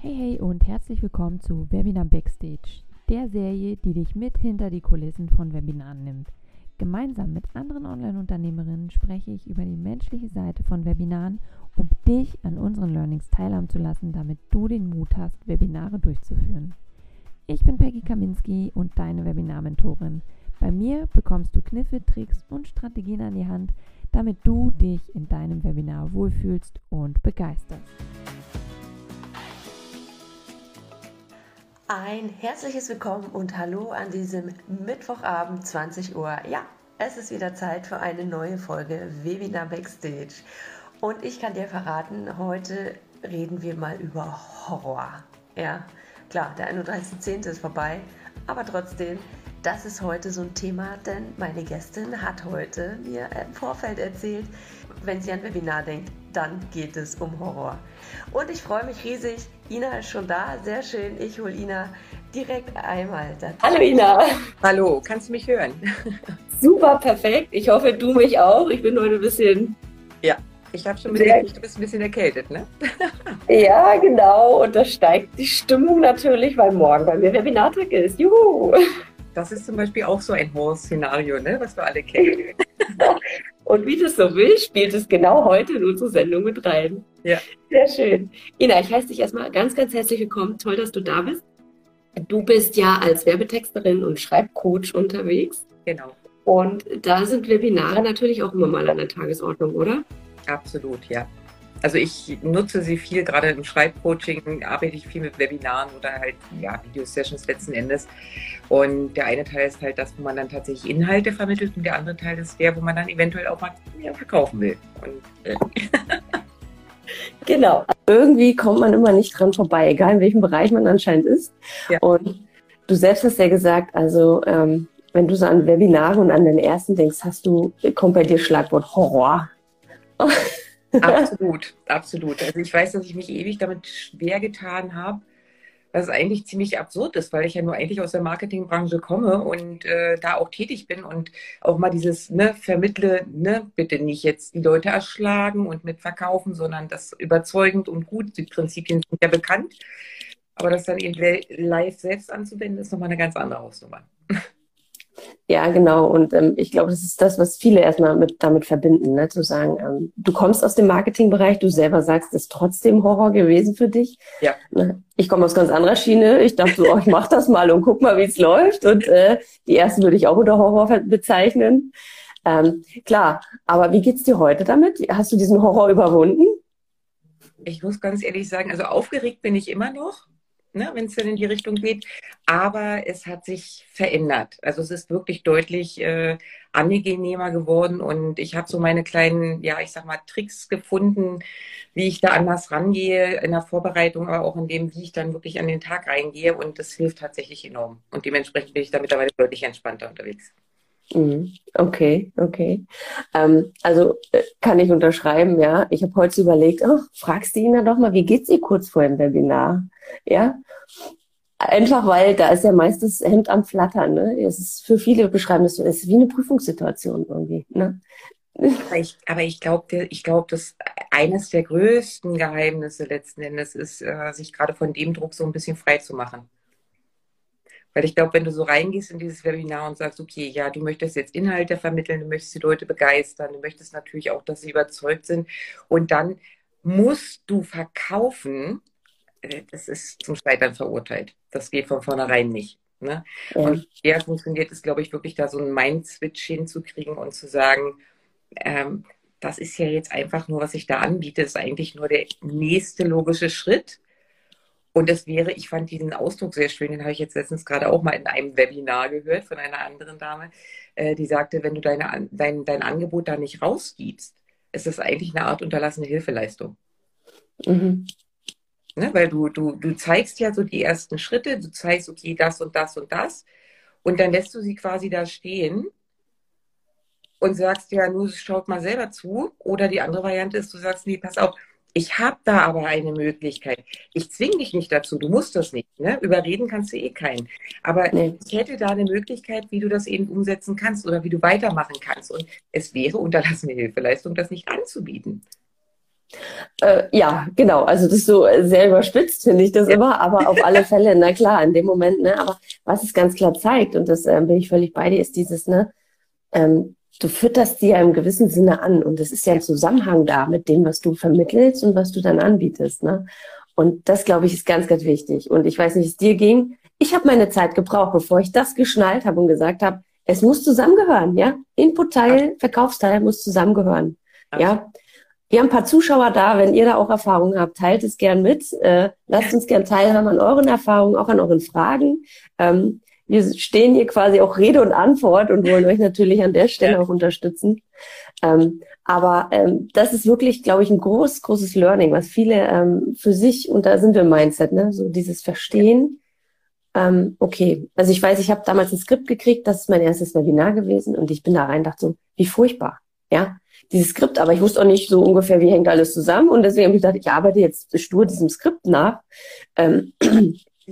Hey, hey und herzlich willkommen zu Webinar Backstage, der Serie, die dich mit hinter die Kulissen von Webinaren nimmt. Gemeinsam mit anderen Online-Unternehmerinnen spreche ich über die menschliche Seite von Webinaren, um dich an unseren Learnings teilhaben zu lassen, damit du den Mut hast, Webinare durchzuführen. Ich bin Peggy Kaminski und deine Webinar-Mentorin. Bei mir bekommst du Kniffe, Tricks und Strategien an die Hand, damit du dich in deinem Webinar wohlfühlst und begeisterst. Ein herzliches Willkommen und Hallo an diesem Mittwochabend 20 Uhr. Ja, es ist wieder Zeit für eine neue Folge Webinar Backstage. Und ich kann dir verraten, heute reden wir mal über Horror. Ja, klar, der 31.10. ist vorbei, aber trotzdem, das ist heute so ein Thema, denn meine Gästin hat heute mir im Vorfeld erzählt, wenn sie an Webinar denkt, dann geht es um Horror. Und ich freue mich riesig. Ina ist schon da, sehr schön. Ich hole Ina direkt einmal dazu. Hallo Ina. Hallo, kannst du mich hören? Super, perfekt. Ich hoffe, du mich auch. Ich bin heute ein bisschen. Ja, ich habe schon mitgekriegt, du bist ein bisschen erkältet, ne? ja, genau. Und da steigt die Stimmung natürlich, weil morgen bei mir Webinartag ist. Juhu! Das ist zum Beispiel auch so ein Horror-Szenario, ne? was wir alle kennen. Und wie das so will, spielt es genau heute in unsere Sendung mit rein. Ja. Sehr schön. Ina, ich heiße dich erstmal ganz, ganz herzlich willkommen. Toll, dass du da bist. Du bist ja als Werbetexterin und Schreibcoach unterwegs. Genau. Und da sind Webinare natürlich auch immer mal an der Tagesordnung, oder? Absolut, ja. Also ich nutze sie viel, gerade im Schreibcoaching arbeite ich viel mit Webinaren oder halt ja, Video-Sessions letzten Endes. Und der eine Teil ist halt das, wo man dann tatsächlich Inhalte vermittelt und der andere Teil ist der, wo man dann eventuell auch mal ja, verkaufen will. Und, äh. genau. Irgendwie kommt man immer nicht dran vorbei, egal in welchem Bereich man anscheinend ist. Ja. Und du selbst hast ja gesagt, also ähm, wenn du so an Webinare und an den ersten denkst, hast du, kommt bei dir Schlagwort Horror. Absolut, absolut. Also ich weiß, dass ich mich ewig damit schwer getan habe, was eigentlich ziemlich absurd ist, weil ich ja nur eigentlich aus der Marketingbranche komme und äh, da auch tätig bin und auch mal dieses ne, vermittle, ne, bitte nicht jetzt die Leute erschlagen und mitverkaufen, sondern das überzeugend und gut. Die Prinzipien sind ja bekannt. Aber das dann eben live selbst anzuwenden, ist nochmal eine ganz andere Hausnummer. Ja, genau. Und ähm, ich glaube, das ist das, was viele erstmal mit, damit verbinden, ne? zu sagen, ähm, du kommst aus dem Marketingbereich, du selber sagst, es ist trotzdem Horror gewesen für dich. Ja. Ne? Ich komme aus ganz anderer Schiene. Ich dachte so, oh, ich mach das mal und guck mal, wie es läuft. Und äh, die ersten würde ich auch unter Horror bezeichnen. Ähm, klar, aber wie geht's dir heute damit? Hast du diesen Horror überwunden? Ich muss ganz ehrlich sagen, also aufgeregt bin ich immer noch ne, wenn es dann in die Richtung geht. Aber es hat sich verändert. Also es ist wirklich deutlich äh, angenehmer geworden und ich habe so meine kleinen, ja, ich sag mal, Tricks gefunden, wie ich da anders rangehe in der Vorbereitung, aber auch in dem, wie ich dann wirklich an den Tag reingehe und das hilft tatsächlich enorm. Und dementsprechend bin ich da mittlerweile deutlich entspannter unterwegs. Mhm. Okay, okay. Ähm, also äh, kann ich unterschreiben, ja. Ich habe heute überlegt, oh, fragst du ihn dann doch mal, wie geht's ihr kurz vor dem Webinar? Ja. Einfach weil da ist ja meist das Hemd am Flattern. Ne? Es ist für viele beschreiben das so, es ist wie eine Prüfungssituation irgendwie. Ne? Aber ich, aber ich glaube, ich glaube, dass eines der größten Geheimnisse letzten Endes ist, äh, sich gerade von dem Druck so ein bisschen frei zu machen. Weil ich glaube, wenn du so reingehst in dieses Webinar und sagst, okay, ja, du möchtest jetzt Inhalte vermitteln, du möchtest die Leute begeistern, du möchtest natürlich auch, dass sie überzeugt sind und dann musst du verkaufen, das ist zum Scheitern verurteilt. Das geht von vornherein nicht. Ne? Ja. Und eher funktioniert es, glaube ich, wirklich da so einen Mind-Switch hinzukriegen und zu sagen, ähm, das ist ja jetzt einfach nur, was ich da anbiete, ist eigentlich nur der nächste logische Schritt. Und das wäre, ich fand diesen Ausdruck sehr schön, den habe ich jetzt letztens gerade auch mal in einem Webinar gehört von einer anderen Dame, äh, die sagte, wenn du deine, dein, dein Angebot da nicht rausgibst, ist das eigentlich eine Art unterlassene Hilfeleistung. Mhm. Ne? Weil du, du, du zeigst ja so die ersten Schritte, du zeigst, okay, das und das und das. Und dann lässt du sie quasi da stehen und sagst, ja, nur schaut mal selber zu. Oder die andere Variante ist, du sagst, nee, pass auf, ich habe da aber eine Möglichkeit. Ich zwinge dich nicht dazu, du musst das nicht. Ne? Überreden kannst du eh keinen. Aber nee. ich hätte da eine Möglichkeit, wie du das eben umsetzen kannst oder wie du weitermachen kannst. Und es wäre unterlassene Hilfeleistung, das nicht anzubieten. Äh, ja, genau. Also das ist so sehr überspitzt, finde ich das immer, aber auf alle Fälle, na klar, in dem Moment, ne, aber was es ganz klar zeigt, und das äh, bin ich völlig bei dir, ist dieses, ne, ähm, du fütterst die ja im gewissen Sinne an und es ist ja ein Zusammenhang da mit dem, was du vermittelst und was du dann anbietest, ne? Und das, glaube ich, ist ganz, ganz wichtig. Und ich weiß nicht, wie es dir ging. Ich habe meine Zeit gebraucht, bevor ich das geschnallt habe und gesagt habe, es muss zusammengehören, ja? Input-Teil, Verkaufsteil muss zusammengehören, ja? Wir haben ein paar Zuschauer da. Wenn ihr da auch Erfahrungen habt, teilt es gern mit. Äh, lasst uns gern teilhaben an euren Erfahrungen, auch an euren Fragen. Ähm, wir stehen hier quasi auch Rede und Antwort und wollen euch natürlich an der Stelle ja. auch unterstützen. Ähm, aber ähm, das ist wirklich, glaube ich, ein groß, großes Learning, was viele ähm, für sich, und da sind wir im Mindset, ne? so dieses Verstehen. Ähm, okay, also ich weiß, ich habe damals ein Skript gekriegt, das ist mein erstes Webinar gewesen und ich bin da rein, dachte so, wie furchtbar, ja, dieses Skript, aber ich wusste auch nicht so ungefähr, wie hängt alles zusammen und deswegen habe ich gedacht, ich arbeite jetzt stur diesem Skript nach. Ähm,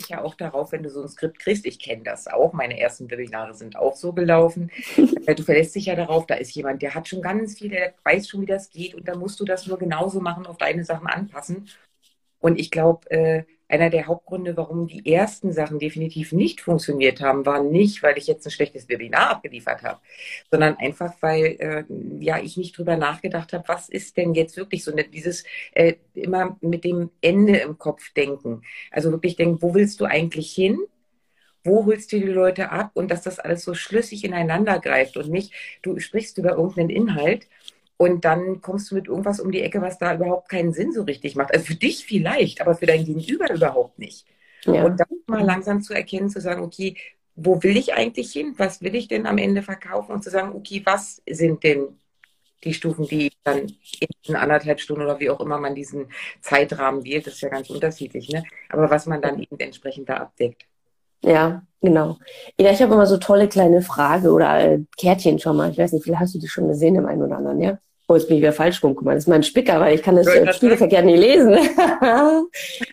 ja auch darauf, wenn du so ein Skript kriegst. Ich kenne das auch. Meine ersten Webinare sind auch so gelaufen. du verlässt dich ja darauf, da ist jemand, der hat schon ganz viel, der weiß schon, wie das geht und dann musst du das nur genauso machen, auf deine Sachen anpassen. Und ich glaube, äh, einer der Hauptgründe, warum die ersten Sachen definitiv nicht funktioniert haben, war nicht, weil ich jetzt ein schlechtes Webinar abgeliefert habe, sondern einfach, weil äh, ja ich nicht drüber nachgedacht habe, was ist denn jetzt wirklich so ne, dieses äh, immer mit dem Ende im Kopf denken. Also wirklich denken, wo willst du eigentlich hin? Wo holst du die Leute ab und dass das alles so schlüssig ineinander greift und nicht, du sprichst über irgendeinen Inhalt und dann kommst du mit irgendwas um die Ecke, was da überhaupt keinen Sinn so richtig macht. Also für dich vielleicht, aber für dein Gegenüber überhaupt nicht. Ja. Und dann mal langsam zu erkennen, zu sagen, okay, wo will ich eigentlich hin? Was will ich denn am Ende verkaufen? Und zu sagen, okay, was sind denn die Stufen, die dann in anderthalb Stunden oder wie auch immer man diesen Zeitrahmen wählt, das ist ja ganz unterschiedlich, ne? Aber was man dann eben entsprechend da abdeckt. Ja, genau. Ja, ich habe immer so tolle kleine Frage oder äh, Kärtchen schon mal. Ich weiß nicht, vielleicht hast du die schon gesehen im einen oder anderen, ja? Oh, jetzt bin ich wieder falsch rum. Guck mal, das ist mein Spicker, weil ich kann das äh, Spiegelverkehr nicht lesen.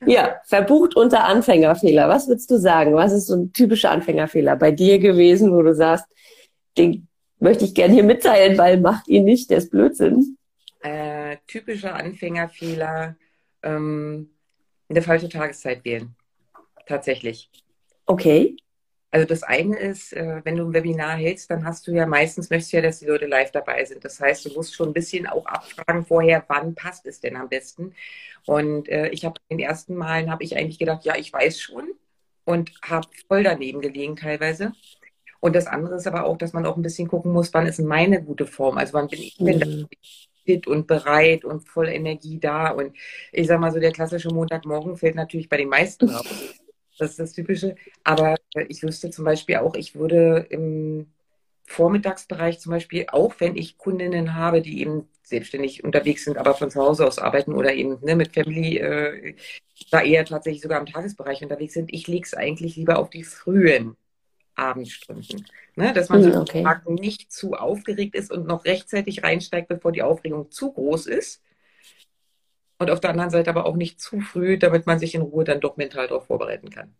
ja, verbucht unter Anfängerfehler. Was würdest du sagen? Was ist so ein typischer Anfängerfehler bei dir gewesen, wo du sagst, den möchte ich gerne hier mitteilen, weil macht ihn nicht, der ist Blödsinn. Äh, typischer Anfängerfehler, ähm, eine falsche Tageszeit wählen. Tatsächlich. Okay. Also das eine ist, äh, wenn du ein Webinar hältst, dann hast du ja meistens, möchtest du ja, dass die Leute live dabei sind. Das heißt, du musst schon ein bisschen auch abfragen vorher, wann passt es denn am besten. Und äh, ich habe in den ersten Malen, habe ich eigentlich gedacht, ja, ich weiß schon und habe voll daneben gelegen teilweise. Und das andere ist aber auch, dass man auch ein bisschen gucken muss, wann ist meine gute Form? Also wann bin ich denn mhm. fit und bereit und voll Energie da? Und ich sag mal so, der klassische Montagmorgen fällt natürlich bei den meisten raus. Das ist das Typische. Aber äh, ich wüsste zum Beispiel auch, ich würde im Vormittagsbereich zum Beispiel, auch wenn ich Kundinnen habe, die eben selbstständig unterwegs sind, aber von zu Hause aus arbeiten oder eben ne, mit Family, äh, da eher tatsächlich sogar im Tagesbereich unterwegs sind, ich lege es eigentlich lieber auf die frühen Abendstunden. Ne, dass man hm, so okay. nicht zu aufgeregt ist und noch rechtzeitig reinsteigt, bevor die Aufregung zu groß ist und auf der anderen Seite aber auch nicht zu früh, damit man sich in Ruhe dann doch mental darauf vorbereiten kann.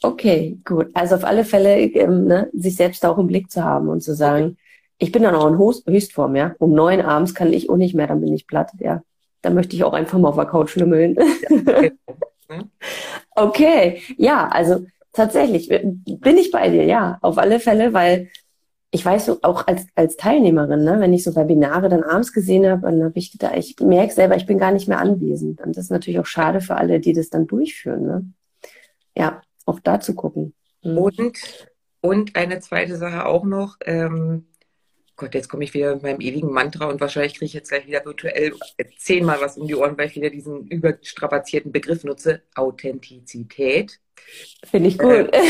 Okay, gut. Also auf alle Fälle ähm, ne, sich selbst auch im Blick zu haben und zu sagen, okay. ich bin dann auch in Höchstform, ja. Um neun abends kann ich auch nicht mehr, dann bin ich platt, ja. Da möchte ich auch einfach mal auf der Couch schlümmeln. Ja, okay, ja, also tatsächlich bin ich bei dir, ja, auf alle Fälle, weil ich weiß so, auch als, als Teilnehmerin, ne, wenn ich so Webinare dann abends gesehen habe, dann habe ich gedacht, ich merke selber, ich bin gar nicht mehr anwesend. Und das ist natürlich auch schade für alle, die das dann durchführen. Ne? Ja, auch da zu gucken. Mhm. Und, und eine zweite Sache auch noch, ähm, Gott, jetzt komme ich wieder mit meinem ewigen Mantra und wahrscheinlich kriege ich jetzt gleich wieder virtuell zehnmal was um die Ohren, weil ich wieder diesen überstrapazierten Begriff nutze. Authentizität. Finde ich gut. Äh,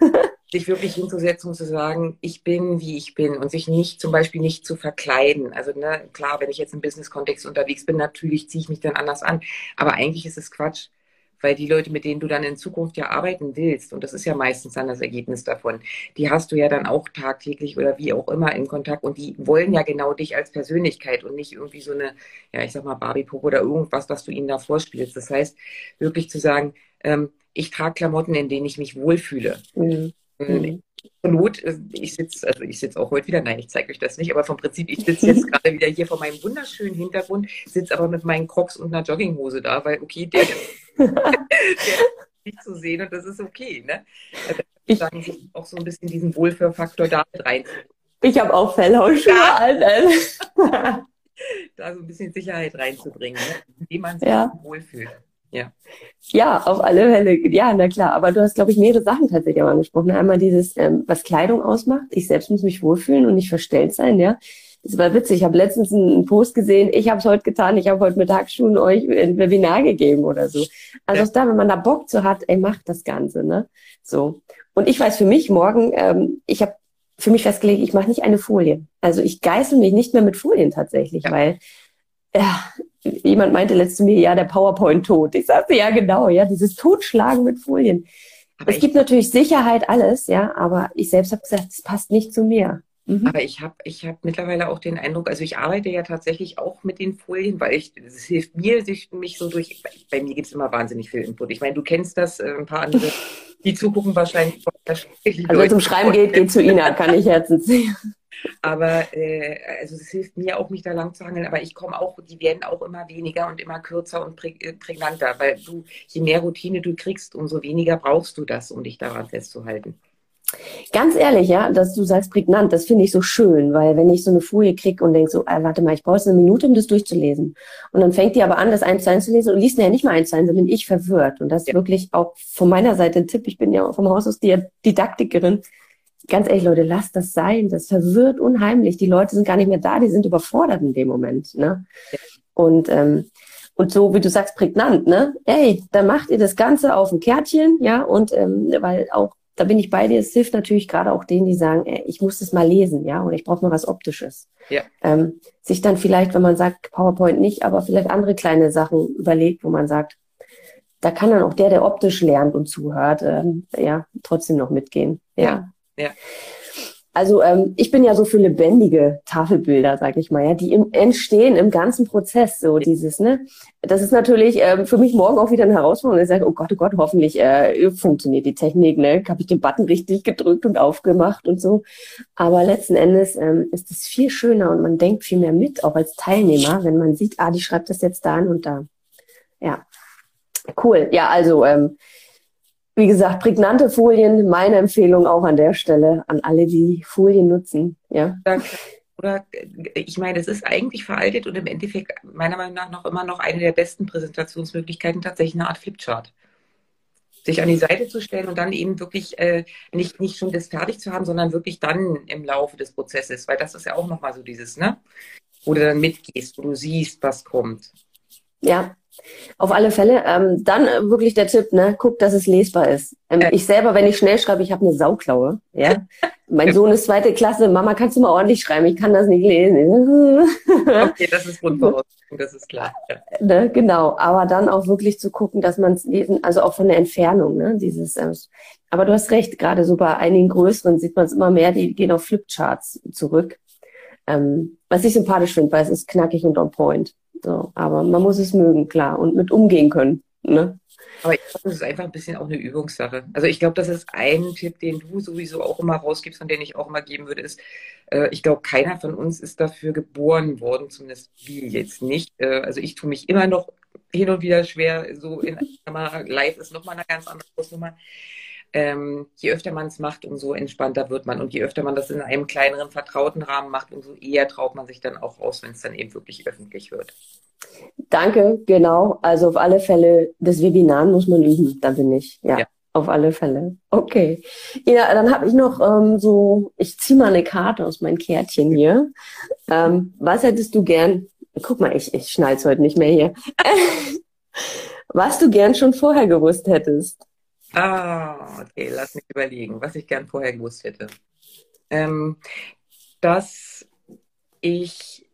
sich wirklich hinzusetzen und zu sagen, ich bin, wie ich bin und sich nicht zum Beispiel nicht zu verkleiden. Also ne, klar, wenn ich jetzt im Business-Kontext unterwegs bin, natürlich ziehe ich mich dann anders an. Aber eigentlich ist es Quatsch, weil die Leute, mit denen du dann in Zukunft ja arbeiten willst, und das ist ja meistens dann das Ergebnis davon, die hast du ja dann auch tagtäglich oder wie auch immer in Kontakt und die wollen ja genau dich als Persönlichkeit und nicht irgendwie so eine, ja, ich sag mal Barbie-Puppe oder irgendwas, was du ihnen da vorspielst. Das heißt, wirklich zu sagen, ähm, ich trage Klamotten, in denen ich mich wohlfühle. Mhm. Mhm. zur Not, äh, ich sitze, also ich sitze auch heute wieder, nein, ich zeige euch das nicht, aber vom Prinzip, ich sitze jetzt gerade wieder hier vor meinem wunderschönen Hintergrund, sitze aber mit meinen Crocs und einer Jogginghose da, weil okay, der, der ist nicht zu sehen und das ist okay. Ne? Also ich sagen, sich auch so ein bisschen diesen Wohlfühlfaktor da rein. Ich habe auch Fellhausschuhe ja. an. da so ein bisschen Sicherheit reinzubringen, ne? indem man sich ja. wohlfühlt. Ja. Ja, auf alle Fälle. Ja, na klar. Aber du hast, glaube ich, mehrere Sachen tatsächlich auch angesprochen. Einmal dieses, ähm, was Kleidung ausmacht. Ich selbst muss mich wohlfühlen und nicht verstellt sein, ja. Das war witzig. Ich habe letztens einen Post gesehen. Ich habe es heute getan. Ich habe heute Mittagsschulen euch ein Webinar gegeben oder so. Also ja. da, wenn man da Bock zu hat, ey, macht das Ganze, ne? So. Und ich weiß für mich morgen, ähm, ich habe für mich festgelegt, ich mache nicht eine Folie. Also ich geißel mich nicht mehr mit Folien tatsächlich, ja. weil ja, jemand meinte letztes mir, ja, der PowerPoint tot. Ich sagte, ja, genau, ja, dieses Totschlagen mit Folien. Aber es gibt natürlich Sicherheit, alles, ja, aber ich selbst habe gesagt, es passt nicht zu mir. Mhm. Aber ich habe ich hab mittlerweile auch den Eindruck, also ich arbeite ja tatsächlich auch mit den Folien, weil ich, es hilft mir, sich mich so durch, bei mir gibt es immer wahnsinnig viel Input. Ich meine, du kennst das, äh, ein paar andere, die zugucken wahrscheinlich. Also wenn es um Schreiben geht, geht zu Ina, kann ich herzens sehen. Aber äh, also es hilft mir auch, mich da lang zu hangeln. Aber ich komme auch, die werden auch immer weniger und immer kürzer und äh, prägnanter, weil du, je mehr Routine du kriegst, umso weniger brauchst du das, um dich daran festzuhalten. Ganz ehrlich, ja, dass du sagst prägnant, das finde ich so schön, weil wenn ich so eine Folie kriege und denke so, ah, warte mal, ich brauche eine Minute, um das durchzulesen. Und dann fängt die aber an, das eins zu eins zu lesen und liest ja nicht mal eins zu eins, dann bin ich verwirrt. Und das ist ja. wirklich auch von meiner Seite ein Tipp. Ich bin ja vom Haus aus Didaktikerin ganz ehrlich, Leute, lasst das sein. Das verwirrt unheimlich. Die Leute sind gar nicht mehr da, die sind überfordert in dem Moment. Ne? Und, ähm, und so, wie du sagst, prägnant, ne? Ey, dann macht ihr das Ganze auf ein Kärtchen, ja, und ähm, weil auch, da bin ich bei dir, es hilft natürlich gerade auch denen, die sagen, ey, ich muss das mal lesen, ja, und ich brauche mal was Optisches. Ja. Ähm, sich dann vielleicht, wenn man sagt, PowerPoint nicht, aber vielleicht andere kleine Sachen überlegt, wo man sagt, da kann dann auch der, der optisch lernt und zuhört, ähm, ja, trotzdem noch mitgehen. Ja. Ja. Also ähm, ich bin ja so für lebendige Tafelbilder, sag ich mal, ja, die im, entstehen im ganzen Prozess, so dieses, ne. Das ist natürlich ähm, für mich morgen auch wieder eine Herausforderung. Ich sage, oh Gott, oh Gott, hoffentlich äh, funktioniert die Technik, ne? Habe ich den Button richtig gedrückt und aufgemacht und so. Aber letzten Endes ähm, ist es viel schöner und man denkt viel mehr mit, auch als Teilnehmer, wenn man sieht, ah, die schreibt das jetzt da und da. Ja, cool. Ja, also ähm, wie gesagt, prägnante Folien, meine Empfehlung auch an der Stelle an alle, die Folien nutzen. Ja. Oder ich meine, es ist eigentlich veraltet und im Endeffekt meiner Meinung nach noch immer noch eine der besten Präsentationsmöglichkeiten, tatsächlich eine Art Flipchart. Sich an die Seite zu stellen und dann eben wirklich äh, nicht, nicht schon das fertig zu haben, sondern wirklich dann im Laufe des Prozesses, weil das ist ja auch nochmal so dieses, ne? Wo du dann mitgehst, wo du siehst, was kommt. Ja, auf alle Fälle. Ähm, dann äh, wirklich der Tipp, ne? Guck, dass es lesbar ist. Ähm, ich selber, wenn ich schnell schreibe, ich habe eine Sauklaue. Ja? mein Sohn ist zweite Klasse. Mama, kannst du mal ordentlich schreiben? Ich kann das nicht lesen. okay, das ist Grundvoraussetzung, das ist klar. Ja. Ne? Genau, aber dann auch wirklich zu gucken, dass man es lesen, also auch von der Entfernung, ne? Dieses, ähm, aber du hast recht, gerade so bei einigen größeren sieht man es immer mehr, die gehen auf Flipcharts zurück. Ähm, was ich sympathisch finde, weil es ist knackig und on point. So, aber man muss es mögen, klar, und mit umgehen können. Ne? Aber ich glaube, das ist einfach ein bisschen auch eine Übungssache. Also ich glaube, das ist ein Tipp, den du sowieso auch immer rausgibst und den ich auch immer geben würde, ist, äh, ich glaube, keiner von uns ist dafür geboren worden, zumindest wir jetzt nicht. Äh, also ich tue mich immer noch hin und wieder schwer, so in live ist nochmal eine ganz andere Nummer ähm, je öfter man es macht, umso entspannter wird man. Und je öfter man das in einem kleineren, vertrauten Rahmen macht, umso eher traut man sich dann auch aus, wenn es dann eben wirklich öffentlich wird. Danke, genau. Also auf alle Fälle, das Webinar muss man üben, da bin ich. Ja, ja. auf alle Fälle. Okay. Ja, dann habe ich noch ähm, so, ich ziehe mal eine Karte aus meinem Kärtchen hier. Ähm, was hättest du gern, guck mal, ich, ich schnall's heute nicht mehr hier. was du gern schon vorher gewusst hättest? Ah, okay, lass mich überlegen, was ich gern vorher gewusst hätte. Ähm, dass ich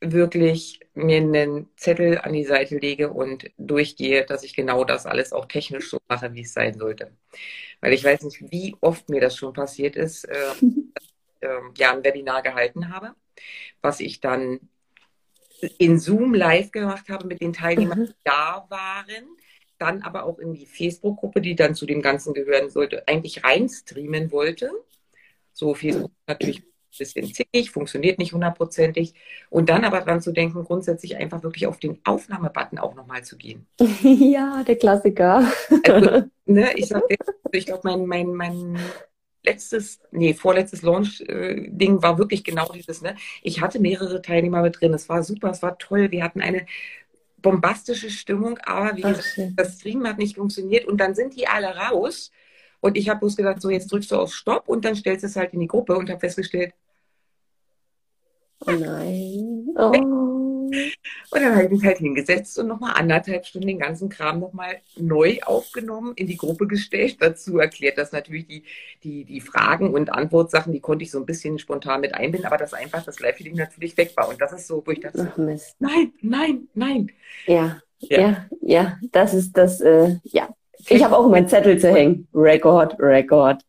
wirklich mir einen Zettel an die Seite lege und durchgehe, dass ich genau das alles auch technisch so mache, wie es sein sollte. Weil ich weiß nicht, wie oft mir das schon passiert ist, äh, dass ich, äh, ja ein Webinar gehalten habe, was ich dann in Zoom live gemacht habe mit den Teilnehmern, die da waren dann aber auch in die Facebook-Gruppe, die dann zu dem Ganzen gehören sollte, eigentlich reinstreamen wollte. So Facebook natürlich ein bisschen zickig, funktioniert nicht hundertprozentig. Und dann aber dran zu denken, grundsätzlich einfach wirklich auf den Aufnahmebutton auch nochmal zu gehen. Ja, der Klassiker. Also, ne, ich sag, ich glaube, mein, mein, mein letztes, nee, vorletztes Launch-Ding war wirklich genau dieses, ne? Ich hatte mehrere Teilnehmer mit drin. Es war super, es war toll. Wir hatten eine bombastische Stimmung, aber wie gesagt, das Stream hat nicht funktioniert und dann sind die alle raus. Und ich habe bloß gedacht, so jetzt drückst du auf Stopp und dann stellst du es halt in die Gruppe und habe festgestellt, oh nein. Oh. Und dann habe ich mich halt hingesetzt und nochmal anderthalb Stunden den ganzen Kram nochmal neu aufgenommen, in die Gruppe gestellt, dazu erklärt, dass natürlich die, die, die Fragen und Antwortsachen, die konnte ich so ein bisschen spontan mit einbinden, aber dass einfach das Live-Feeling natürlich weg war. Und das ist so, wo ich dachte, Ach, Mist. nein, nein, nein. Ja, ja, ja, ja das ist das, äh, ja. Ich habe auch meinen Zettel zu hängen. Rekord, Rekord.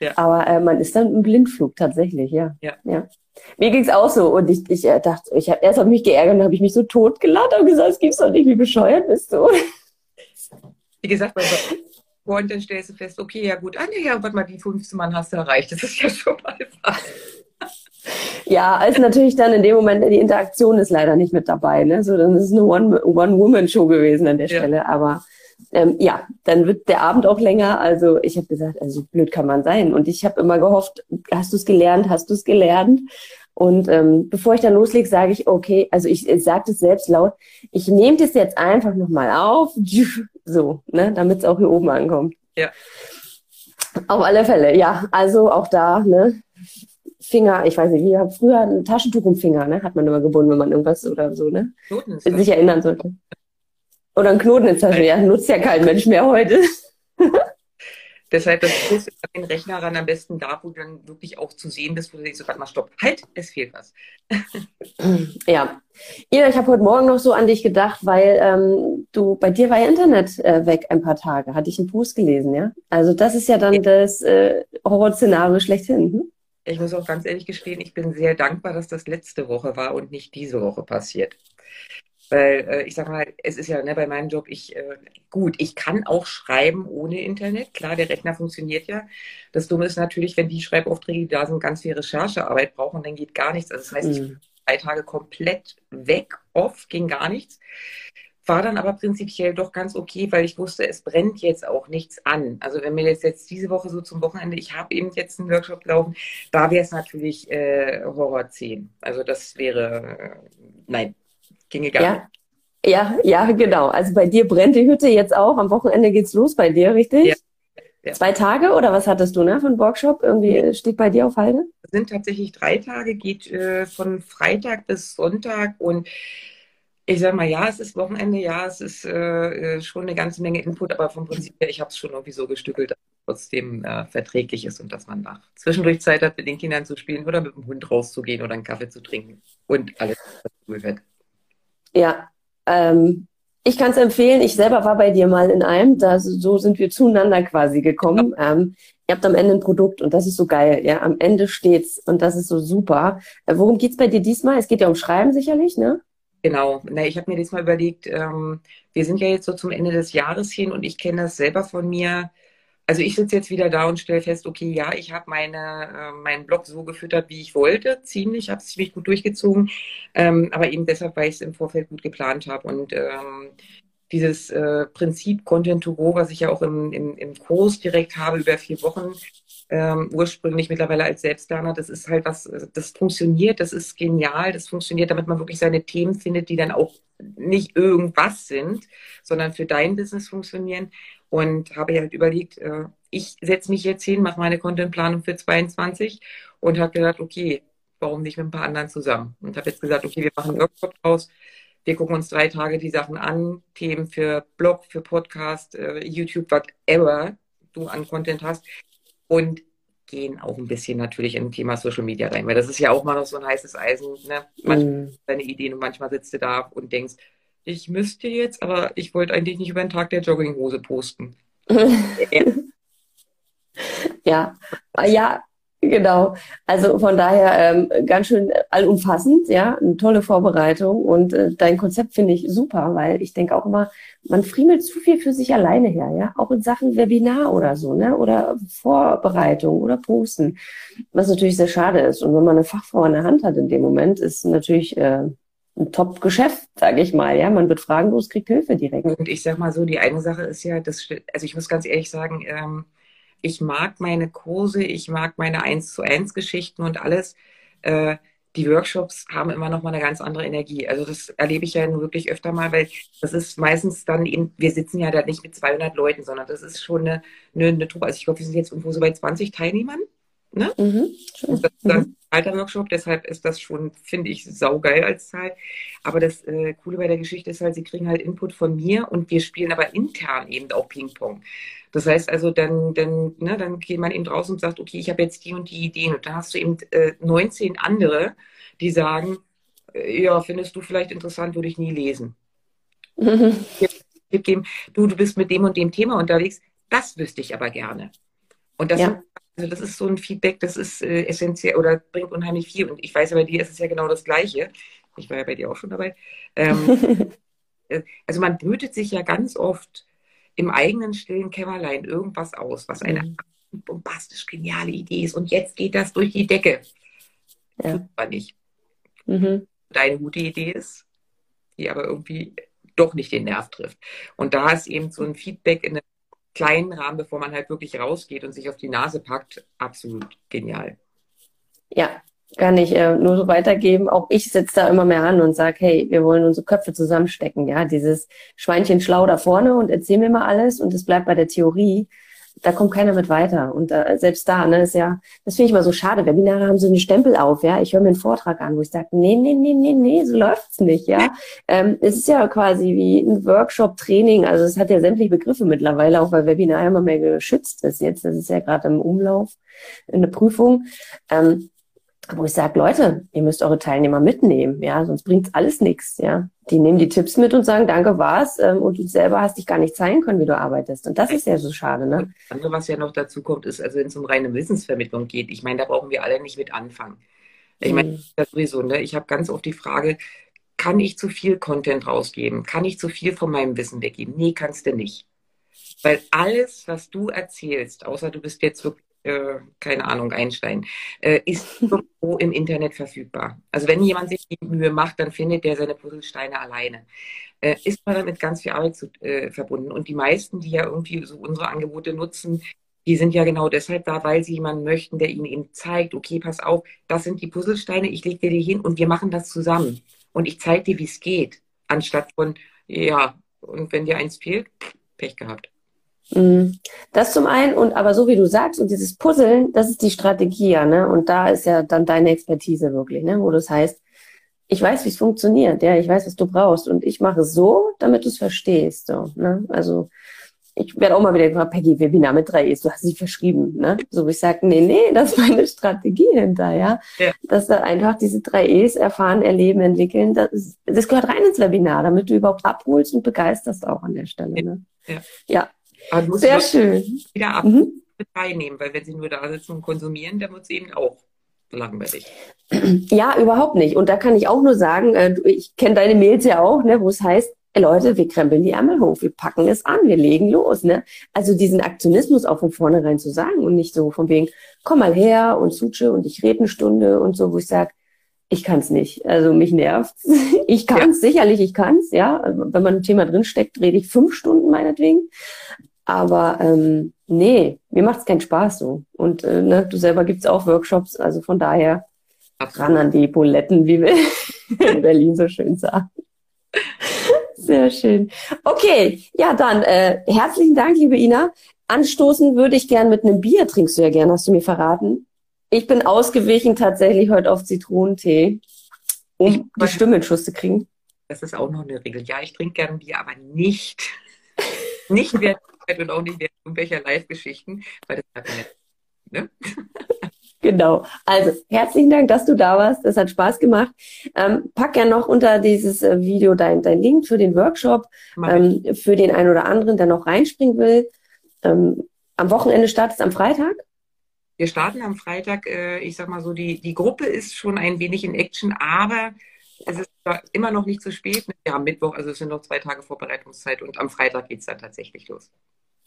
Ja. Aber äh, man ist dann im Blindflug tatsächlich, ja. Ja. ja. Mir ging es auch so und ich, ich äh, dachte, ich habe erst auf mich geärgert und habe ich mich so tot gelacht und gesagt, es gibt's doch nicht, wie bescheuert bist du. Wie gesagt, bei und dann stellst du fest, okay, ja gut, ah nee, ja, warte mal, die 15 Mann hast du erreicht. Das ist ja schon mal was. Ja, als natürlich dann in dem Moment die Interaktion ist leider nicht mit dabei. Ne? So, dann ist es eine One-Woman-Show gewesen an der ja. Stelle. Aber ähm, ja, dann wird der Abend auch länger. Also ich habe gesagt, also blöd kann man sein. Und ich habe immer gehofft, hast du es gelernt, hast du es gelernt? Und ähm, bevor ich dann loslege, sage ich, okay, also ich, ich sage das selbst laut, ich nehme das jetzt einfach nochmal auf, so, ne, damit es auch hier oben ankommt. Ja. Auf alle Fälle, ja. Also auch da, ne, Finger, ich weiß nicht, wie, habe früher ein Taschentuch im Finger, ne, hat man immer gebunden, wenn man irgendwas oder so, ne, sich erinnern sollte. Oder ein Knoten in der Tasche. Ja, nutzt ja kein Mensch mehr heute. Deshalb, das ist den Rechner ran am besten da, wo du dann wirklich auch zu sehen bist, wo du denkst, warte mal, stopp, halt, es fehlt was. ja. Ina, ich habe heute Morgen noch so an dich gedacht, weil ähm, du, bei dir war ja Internet äh, weg ein paar Tage, hatte ich einen Post gelesen, ja? Also das ist ja dann ja. das äh, Horrorszenario schlechthin. Hm? Ich muss auch ganz ehrlich gestehen, ich bin sehr dankbar, dass das letzte Woche war und nicht diese Woche passiert. Weil äh, ich sag mal, es ist ja ne, bei meinem Job, ich äh, gut, ich kann auch schreiben ohne Internet. Klar, der Rechner funktioniert ja. Das Dumme ist natürlich, wenn die Schreibaufträge, die da sind, ganz viel Recherchearbeit brauchen, dann geht gar nichts. Also das heißt, mhm. ich drei Tage komplett weg, off, ging gar nichts. War dann aber prinzipiell doch ganz okay, weil ich wusste, es brennt jetzt auch nichts an. Also wenn mir jetzt, jetzt diese Woche so zum Wochenende, ich habe eben jetzt einen Workshop laufen, da wäre es natürlich äh, Horror 10. Also das wäre, äh, nein, Ginge gar ja. Ja, ja, genau. Also bei dir brennt die Hütte jetzt auch. Am Wochenende geht's los bei dir, richtig? Ja. ja. Zwei Tage oder was hattest du, ne, für einen Workshop? Irgendwie steht bei dir auf Halde? Es sind tatsächlich drei Tage, geht äh, von Freitag bis Sonntag und ich sag mal, ja, es ist Wochenende, ja, es ist äh, äh schon eine ganze Menge Input, aber vom Prinzip her, ich habe es schon irgendwie so gestückelt, dass es trotzdem äh, verträglich ist und dass man nach zwischendurch Zeit hat, mit den Kindern zu spielen oder mit dem Hund rauszugehen oder einen Kaffee zu trinken und alles, was gehört. Ja, ähm, ich kann es empfehlen. Ich selber war bei dir mal in einem. Da, so sind wir zueinander quasi gekommen. Ähm, ihr habt am Ende ein Produkt und das ist so geil. Ja, am Ende steht's und das ist so super. Äh, worum geht's bei dir diesmal? Es geht ja um Schreiben sicherlich, ne? Genau. Na, ich habe mir diesmal überlegt, ähm, wir sind ja jetzt so zum Ende des Jahres hin und ich kenne das selber von mir also ich sitze jetzt wieder da und stelle fest, okay, ja, ich habe meine, äh, meinen Blog so gefüttert, wie ich wollte, ziemlich, habe es ziemlich gut durchgezogen, ähm, aber eben deshalb, weil ich es im Vorfeld gut geplant habe und ähm, dieses äh, Prinzip Content to Go, was ich ja auch im, im, im Kurs direkt habe über vier Wochen, ähm, ursprünglich mittlerweile als Selbstlerner, das ist halt was, das funktioniert, das ist genial, das funktioniert, damit man wirklich seine Themen findet, die dann auch nicht irgendwas sind, sondern für dein Business funktionieren. Und habe halt überlegt, äh, ich setze mich jetzt hin, mache meine Contentplanung für 22 und habe gedacht, okay, warum nicht mit ein paar anderen zusammen? Und habe jetzt gesagt, okay, wir machen einen Workshop draus. Wir gucken uns drei Tage die Sachen an, Themen für Blog, für Podcast, äh, YouTube, whatever du an Content hast. Und gehen auch ein bisschen natürlich in ein Thema Social Media rein, weil das ist ja auch mal noch so ein heißes Eisen. Ne? Manchmal mm. deine Ideen und manchmal sitzt du da und denkst, ich müsste jetzt, aber ich wollte eigentlich nicht über den Tag der Jogginghose posten. ja, ja, Genau. Also von daher ähm, ganz schön allumfassend, ja, eine tolle Vorbereitung und äh, dein Konzept finde ich super, weil ich denke auch immer, man friemelt zu viel für sich alleine her, ja, auch in Sachen Webinar oder so, ne, oder Vorbereitung oder Posten, was natürlich sehr schade ist. Und wenn man eine Fachfrau an der Hand hat in dem Moment, ist natürlich äh, ein Top-Geschäft, sage ich mal. Ja, man wird fragenlos, kriegt Hilfe direkt. Und ich sag mal so, die eine Sache ist ja, das, also ich muss ganz ehrlich sagen, ähm, ich mag meine Kurse, ich mag meine 1 zu 1 Geschichten und alles. Äh, die Workshops haben immer noch mal eine ganz andere Energie. Also das erlebe ich ja wirklich öfter mal, weil das ist meistens dann eben, wir sitzen ja da nicht mit 200 Leuten, sondern das ist schon eine, eine, eine Truppe. Also ich glaube, wir sind jetzt irgendwo so bei 20 Teilnehmern. Ne? Mhm, das, das mhm. Workshop, deshalb ist das schon, finde ich, saugeil als Zahl. Aber das äh, Coole bei der Geschichte ist halt, sie kriegen halt Input von mir und wir spielen aber intern eben auch Ping-Pong. Das heißt also, dann, dann, ne, dann geht man eben draußen und sagt, okay, ich habe jetzt die und die Ideen. Und dann hast du eben äh, 19 andere, die sagen, äh, ja, findest du vielleicht interessant, würde ich nie lesen. Mhm. Du, du bist mit dem und dem Thema unterwegs, das wüsste ich aber gerne. Und das, ja. Also das ist so ein Feedback, das ist äh, essentiell oder bringt unheimlich viel. Und ich weiß, bei dir ist es ja genau das Gleiche. Ich war ja bei dir auch schon dabei. Ähm, äh, also man brütet sich ja ganz oft im eigenen stillen Kämmerlein irgendwas aus, was eine mhm. bombastisch geniale Idee ist. Und jetzt geht das durch die Decke. Ja. Tut man nicht. Mhm. Deine gute Idee ist, die aber irgendwie doch nicht den Nerv trifft. Und da ist eben so ein Feedback in einem kleinen Rahmen, bevor man halt wirklich rausgeht und sich auf die Nase packt, absolut genial. Ja, kann ich äh, nur so weitergeben. Auch ich sitze da immer mehr an und sage, hey, wir wollen unsere Köpfe zusammenstecken. Ja, dieses Schweinchen schlau da vorne und erzähl mir mal alles und es bleibt bei der Theorie. Da kommt keiner mit weiter. Und äh, selbst da, ne, ist ja, das finde ich mal so schade. Webinare haben so einen Stempel auf, ja. Ich höre mir einen Vortrag an, wo ich sage, nee, nee, nee, nee, nee, so läuft's nicht, ja. Ähm, es ist ja quasi wie ein Workshop-Training. Also es hat ja sämtliche Begriffe mittlerweile, auch weil Webinar immer mehr geschützt ist jetzt. Das ist ja gerade im Umlauf, in der Prüfung. Ähm, wo ich sage, Leute, ihr müsst eure Teilnehmer mitnehmen, ja, sonst bringt alles nichts, ja. Die nehmen die Tipps mit und sagen, danke, war's, ähm, und du selber hast dich gar nicht zeigen können, wie du arbeitest. Und das ist ja so schade, ne? Das andere, was ja noch dazu kommt, ist, also wenn es um reine Wissensvermittlung geht, ich meine, da brauchen wir alle nicht mit anfangen. Ich meine, mhm. das sowieso, ne? Ich habe ganz oft die Frage, kann ich zu viel Content rausgeben? Kann ich zu viel von meinem Wissen weggeben? Nee, kannst du nicht. Weil alles, was du erzählst, außer du bist jetzt wirklich äh, keine Ahnung, Einstein, äh, ist irgendwo im Internet verfügbar. Also wenn jemand sich die Mühe macht, dann findet der seine Puzzlesteine alleine. Äh, ist man damit ganz viel Arbeit zu, äh, verbunden. Und die meisten, die ja irgendwie so unsere Angebote nutzen, die sind ja genau deshalb da, weil sie jemanden möchten, der ihnen eben zeigt, okay, pass auf, das sind die Puzzlesteine, ich lege dir die hin und wir machen das zusammen. Und ich zeige dir, wie es geht. Anstatt von, ja, und wenn dir eins fehlt, Pech gehabt. Mhm. Das zum einen und aber so wie du sagst und dieses Puzzeln, das ist die Strategie, ja, ne? Und da ist ja dann deine Expertise wirklich, ne? Wo das heißt, ich weiß, wie es funktioniert, ja, ich weiß, was du brauchst und ich mache es so, damit du es verstehst, so, ne? Also ich werde auch mal wieder gefragt, Peggy, Webinar mit drei E's, du hast sie verschrieben, ne? So wie ich sage, nee, nee, das ist meine Strategie hinter, ja? ja. Dass da einfach diese drei E's erfahren, erleben, entwickeln, das, das gehört rein ins Webinar, damit du überhaupt abholst und begeisterst auch an der Stelle, ne? Ja. ja. Sehr schön. Wieder ab mhm. mit reinnehmen, weil wenn sie nur da sitzen und konsumieren, dann wird es eben auch langweilig. Ja, überhaupt nicht. Und da kann ich auch nur sagen, äh, ich kenne deine Mails ja auch, ne, wo es heißt, ey Leute, wir krempeln die Ärmel hoch, wir packen es an, wir legen los. Ne? Also diesen Aktionismus auch von vornherein zu sagen und nicht so von wegen, komm mal her und Suche und ich rede eine Stunde und so, wo ich sage, ich kann es nicht. Also mich nervt's. Ich kann es, ja. sicherlich, ich kann es, ja. Wenn man ein Thema drinsteckt, rede ich fünf Stunden meinetwegen. Aber ähm, nee, mir macht es keinen Spaß so. Und äh, ne, du selber gibt's auch Workshops, also von daher ran an die Buletten, wie wir in Berlin so schön sagen. Sehr schön. Okay, ja dann äh, herzlichen Dank, liebe Ina. Anstoßen würde ich gern mit einem Bier, trinkst du ja gern, hast du mir verraten. Ich bin ausgewichen tatsächlich heute auf Zitronentee, um ich, die Stimme in Schuss zu kriegen. Das ist auch noch eine Regel. Ja, ich trinke gern Bier, aber nicht, nicht während und auch nicht während irgendwelcher Live-Geschichten, weil das hat nicht. Ne? Genau. Also herzlichen Dank, dass du da warst. Das hat Spaß gemacht. Ähm, pack ja noch unter dieses äh, Video dein, dein Link für den Workshop, ähm, für den einen oder anderen, der noch reinspringen will. Ähm, am Wochenende startet es am Freitag. Wir starten am Freitag, äh, ich sag mal so, die, die Gruppe ist schon ein wenig in Action, aber es ist immer noch nicht zu spät. Wir haben Mittwoch, also es sind noch zwei Tage Vorbereitungszeit und am Freitag geht es dann tatsächlich los.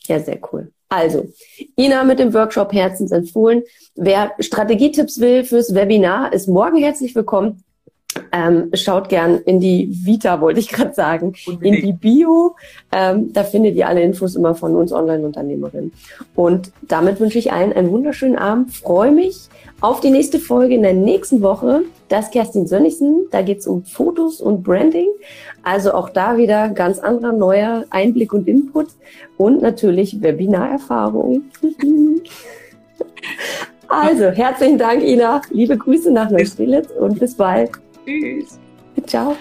Ja, sehr cool. Also, Ina mit dem Workshop herzensempfohlen. Wer Strategietipps will fürs Webinar, ist morgen herzlich willkommen. Ähm, schaut gern in die Vita, wollte ich gerade sagen, in die Bio. Ähm, da findet ihr alle Infos immer von uns Online-Unternehmerinnen. Und damit wünsche ich allen einen wunderschönen Abend. Freue mich auf die nächste Folge in der nächsten Woche. Das ist Kerstin Sönnigsen. Da geht es um Fotos und Branding. Also auch da wieder ganz anderer neuer Einblick und Input. Und natürlich Webinarerfahrung. also, herzlichen Dank, Ina. Liebe Grüße nach Neustrelitz und bis bald. Tschüss. Ciao.